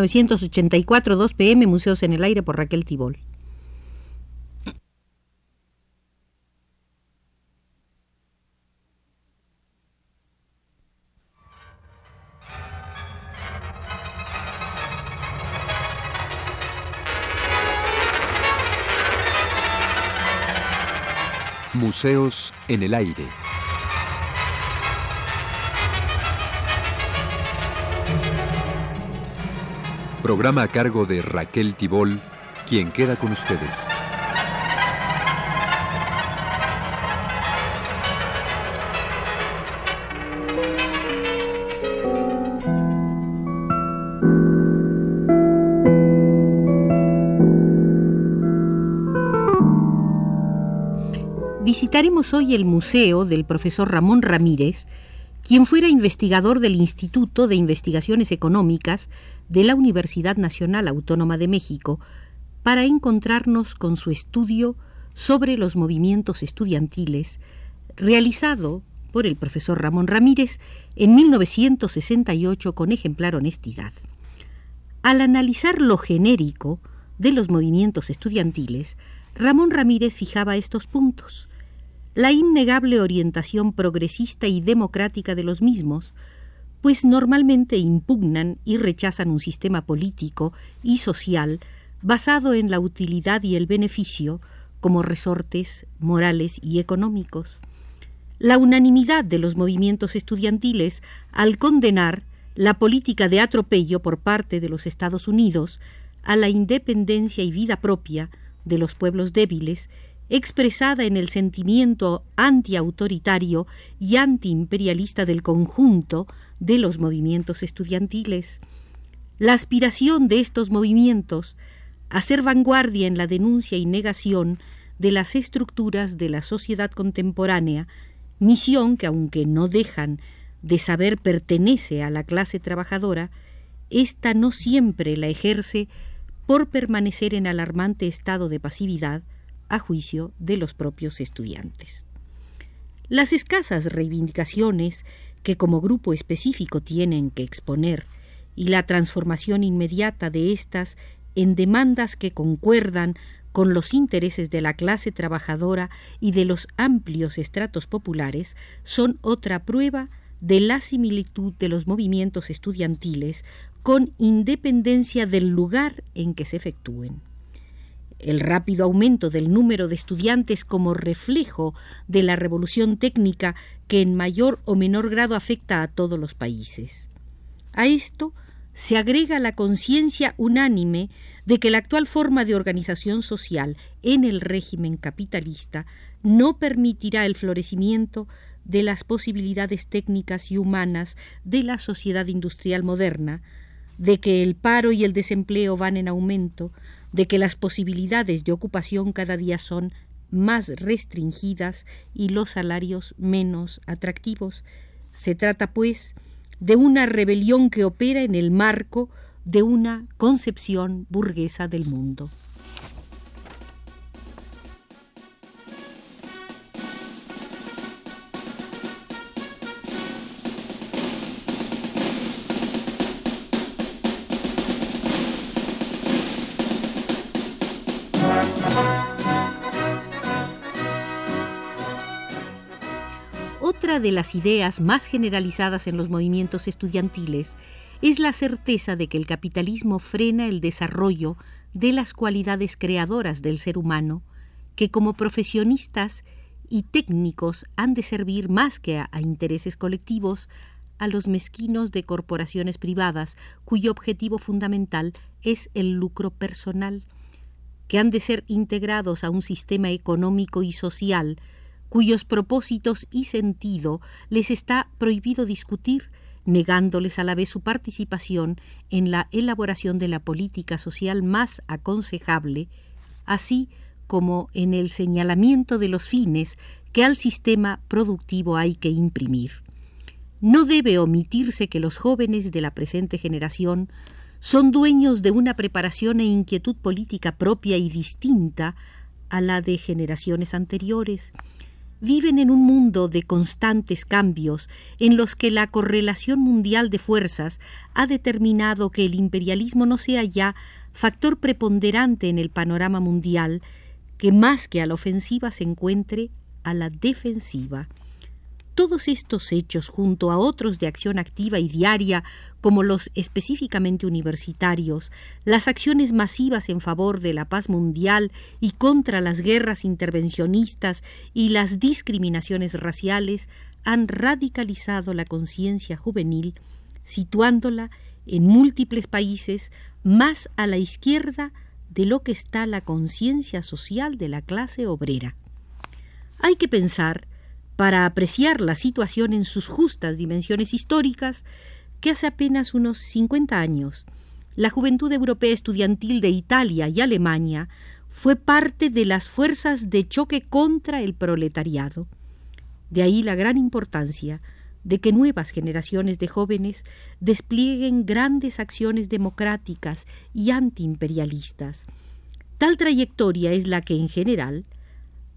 984, 2 pm, Museos en el Aire por Raquel Tibol. Museos en el Aire. Programa a cargo de Raquel Tibol, quien queda con ustedes. Visitaremos hoy el museo del profesor Ramón Ramírez, quien fuera investigador del Instituto de Investigaciones Económicas de la Universidad Nacional Autónoma de México, para encontrarnos con su estudio sobre los movimientos estudiantiles, realizado por el profesor Ramón Ramírez en 1968 con ejemplar honestidad. Al analizar lo genérico de los movimientos estudiantiles, Ramón Ramírez fijaba estos puntos la innegable orientación progresista y democrática de los mismos, pues normalmente impugnan y rechazan un sistema político y social basado en la utilidad y el beneficio como resortes morales y económicos. La unanimidad de los movimientos estudiantiles al condenar la política de atropello por parte de los Estados Unidos a la independencia y vida propia de los pueblos débiles expresada en el sentimiento antiautoritario y antiimperialista del conjunto de los movimientos estudiantiles. La aspiración de estos movimientos a ser vanguardia en la denuncia y negación de las estructuras de la sociedad contemporánea, misión que aunque no dejan de saber pertenece a la clase trabajadora, ésta no siempre la ejerce por permanecer en alarmante estado de pasividad, a juicio de los propios estudiantes. Las escasas reivindicaciones que como grupo específico tienen que exponer y la transformación inmediata de éstas en demandas que concuerdan con los intereses de la clase trabajadora y de los amplios estratos populares son otra prueba de la similitud de los movimientos estudiantiles con independencia del lugar en que se efectúen el rápido aumento del número de estudiantes como reflejo de la revolución técnica que en mayor o menor grado afecta a todos los países. A esto se agrega la conciencia unánime de que la actual forma de organización social en el régimen capitalista no permitirá el florecimiento de las posibilidades técnicas y humanas de la sociedad industrial moderna, de que el paro y el desempleo van en aumento, de que las posibilidades de ocupación cada día son más restringidas y los salarios menos atractivos. Se trata, pues, de una rebelión que opera en el marco de una concepción burguesa del mundo. De las ideas más generalizadas en los movimientos estudiantiles es la certeza de que el capitalismo frena el desarrollo de las cualidades creadoras del ser humano, que como profesionistas y técnicos han de servir más que a, a intereses colectivos a los mezquinos de corporaciones privadas cuyo objetivo fundamental es el lucro personal, que han de ser integrados a un sistema económico y social cuyos propósitos y sentido les está prohibido discutir, negándoles a la vez su participación en la elaboración de la política social más aconsejable, así como en el señalamiento de los fines que al sistema productivo hay que imprimir. No debe omitirse que los jóvenes de la presente generación son dueños de una preparación e inquietud política propia y distinta a la de generaciones anteriores, viven en un mundo de constantes cambios en los que la correlación mundial de fuerzas ha determinado que el imperialismo no sea ya factor preponderante en el panorama mundial, que más que a la ofensiva se encuentre a la defensiva. Todos estos hechos, junto a otros de acción activa y diaria, como los específicamente universitarios, las acciones masivas en favor de la paz mundial y contra las guerras intervencionistas y las discriminaciones raciales, han radicalizado la conciencia juvenil, situándola en múltiples países más a la izquierda de lo que está la conciencia social de la clase obrera. Hay que pensar para apreciar la situación en sus justas dimensiones históricas, que hace apenas unos 50 años la Juventud Europea Estudiantil de Italia y Alemania fue parte de las fuerzas de choque contra el proletariado. De ahí la gran importancia de que nuevas generaciones de jóvenes desplieguen grandes acciones democráticas y antiimperialistas. Tal trayectoria es la que en general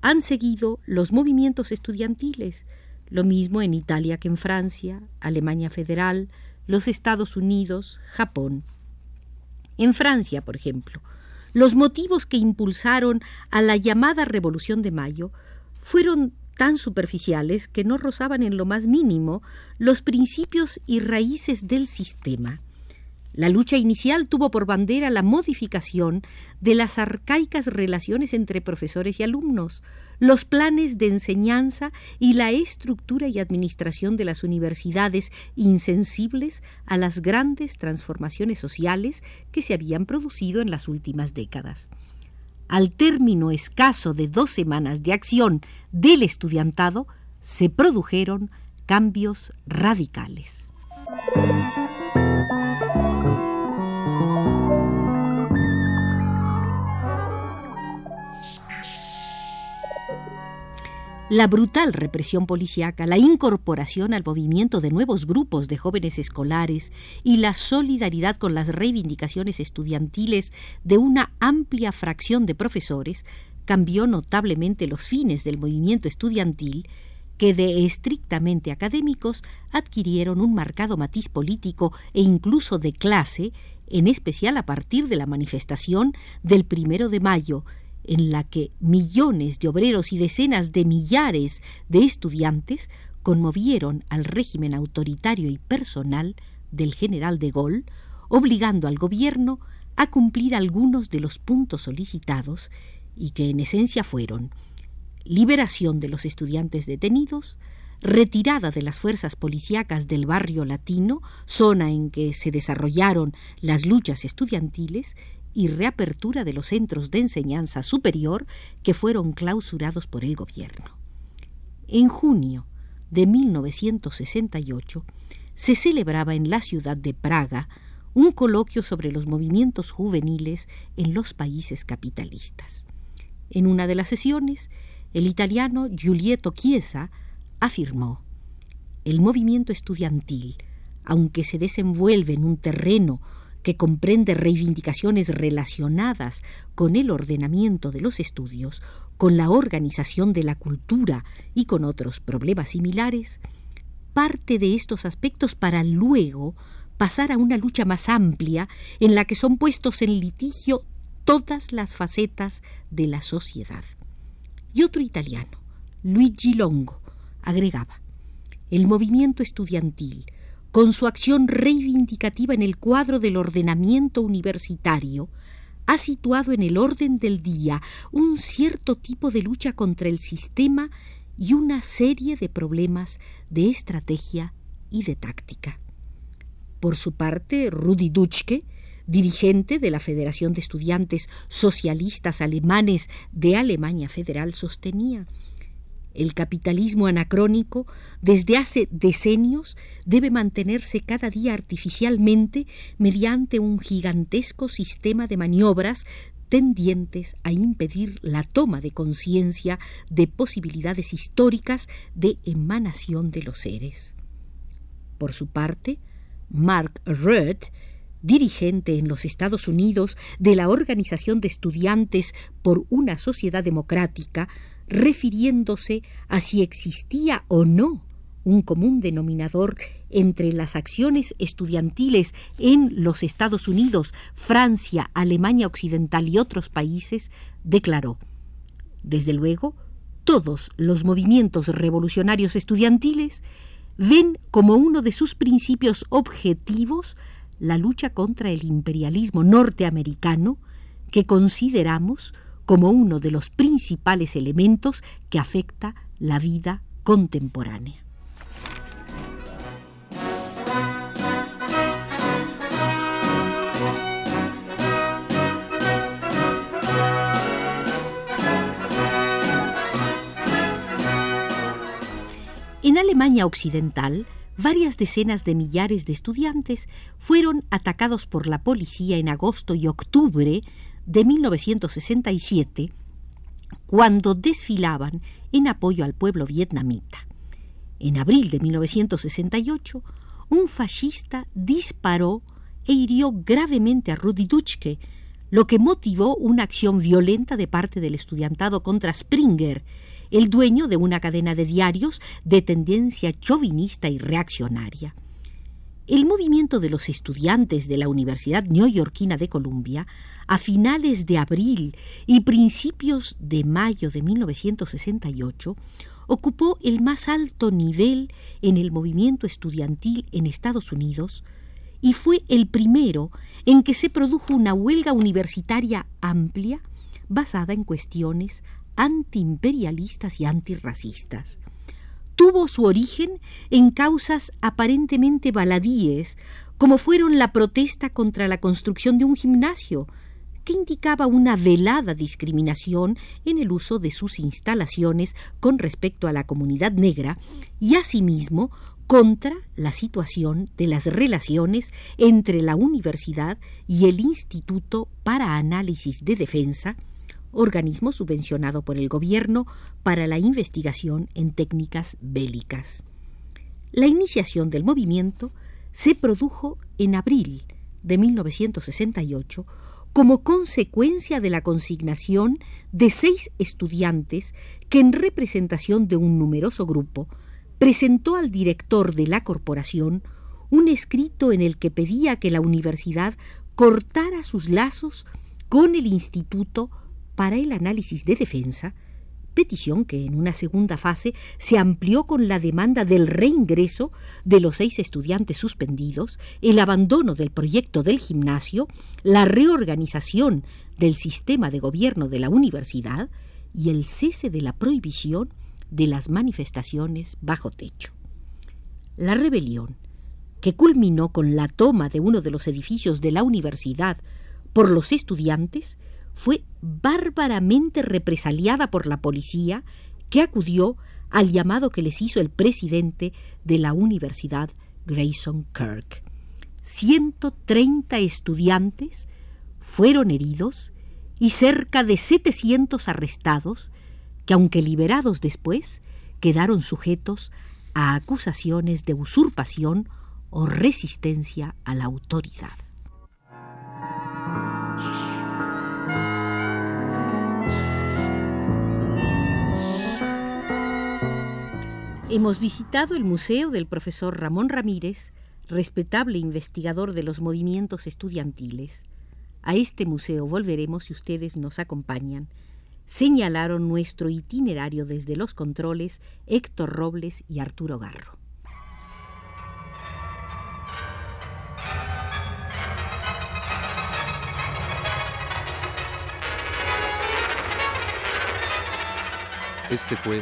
han seguido los movimientos estudiantiles, lo mismo en Italia que en Francia, Alemania Federal, los Estados Unidos, Japón. En Francia, por ejemplo, los motivos que impulsaron a la llamada Revolución de Mayo fueron tan superficiales que no rozaban en lo más mínimo los principios y raíces del sistema. La lucha inicial tuvo por bandera la modificación de las arcaicas relaciones entre profesores y alumnos, los planes de enseñanza y la estructura y administración de las universidades insensibles a las grandes transformaciones sociales que se habían producido en las últimas décadas. Al término escaso de dos semanas de acción del estudiantado, se produjeron cambios radicales. La brutal represión policíaca, la incorporación al movimiento de nuevos grupos de jóvenes escolares y la solidaridad con las reivindicaciones estudiantiles de una amplia fracción de profesores cambió notablemente los fines del movimiento estudiantil que de estrictamente académicos adquirieron un marcado matiz político e incluso de clase, en especial a partir de la manifestación del primero de mayo, en la que millones de obreros y decenas de millares de estudiantes conmovieron al régimen autoritario y personal del general de Gaulle, obligando al gobierno a cumplir algunos de los puntos solicitados y que en esencia fueron liberación de los estudiantes detenidos, retirada de las fuerzas policíacas del barrio latino, zona en que se desarrollaron las luchas estudiantiles, y reapertura de los centros de enseñanza superior que fueron clausurados por el gobierno. En junio de 1968 se celebraba en la ciudad de Praga un coloquio sobre los movimientos juveniles en los países capitalistas. En una de las sesiones, el italiano Giulietto Chiesa afirmó el movimiento estudiantil, aunque se desenvuelve en un terreno que comprende reivindicaciones relacionadas con el ordenamiento de los estudios, con la organización de la cultura y con otros problemas similares, parte de estos aspectos para luego pasar a una lucha más amplia en la que son puestos en litigio todas las facetas de la sociedad. Y otro italiano, Luigi Longo, agregaba, el movimiento estudiantil, con su acción reivindicativa en el cuadro del ordenamiento universitario, ha situado en el orden del día un cierto tipo de lucha contra el sistema y una serie de problemas de estrategia y de táctica. Por su parte, Rudi Dutschke, dirigente de la Federación de Estudiantes Socialistas Alemanes de Alemania Federal, sostenía el capitalismo anacrónico, desde hace decenios, debe mantenerse cada día artificialmente mediante un gigantesco sistema de maniobras tendientes a impedir la toma de conciencia de posibilidades históricas de emanación de los seres. Por su parte, Mark Rudd, dirigente en los Estados Unidos de la Organización de Estudiantes por una Sociedad Democrática, refiriéndose a si existía o no un común denominador entre las acciones estudiantiles en los Estados Unidos, Francia, Alemania Occidental y otros países, declaró. Desde luego, todos los movimientos revolucionarios estudiantiles ven como uno de sus principios objetivos la lucha contra el imperialismo norteamericano, que consideramos como uno de los principales elementos que afecta la vida contemporánea. En Alemania Occidental, varias decenas de millares de estudiantes fueron atacados por la policía en agosto y octubre de 1967, cuando desfilaban en apoyo al pueblo vietnamita. En abril de 1968, un fascista disparó e hirió gravemente a Rudi Dutschke, lo que motivó una acción violenta de parte del estudiantado contra Springer, el dueño de una cadena de diarios de tendencia chauvinista y reaccionaria. El movimiento de los estudiantes de la Universidad Neoyorquina de Columbia, a finales de abril y principios de mayo de 1968, ocupó el más alto nivel en el movimiento estudiantil en Estados Unidos y fue el primero en que se produjo una huelga universitaria amplia basada en cuestiones antiimperialistas y antirracistas. Tuvo su origen en causas aparentemente baladíes, como fueron la protesta contra la construcción de un gimnasio, que indicaba una velada discriminación en el uso de sus instalaciones con respecto a la comunidad negra y asimismo contra la situación de las relaciones entre la universidad y el Instituto para Análisis de Defensa, organismo subvencionado por el gobierno para la investigación en técnicas bélicas. La iniciación del movimiento se produjo en abril de 1968 como consecuencia de la consignación de seis estudiantes que en representación de un numeroso grupo presentó al director de la corporación un escrito en el que pedía que la universidad cortara sus lazos con el instituto para el análisis de defensa, petición que en una segunda fase se amplió con la demanda del reingreso de los seis estudiantes suspendidos, el abandono del proyecto del gimnasio, la reorganización del sistema de gobierno de la universidad y el cese de la prohibición de las manifestaciones bajo techo. La rebelión, que culminó con la toma de uno de los edificios de la universidad por los estudiantes, fue bárbaramente represaliada por la policía que acudió al llamado que les hizo el presidente de la Universidad Grayson Kirk. 130 estudiantes fueron heridos y cerca de 700 arrestados que, aunque liberados después, quedaron sujetos a acusaciones de usurpación o resistencia a la autoridad. Hemos visitado el museo del profesor Ramón Ramírez, respetable investigador de los movimientos estudiantiles. A este museo volveremos si ustedes nos acompañan. Señalaron nuestro itinerario desde los controles Héctor Robles y Arturo Garro. Este fue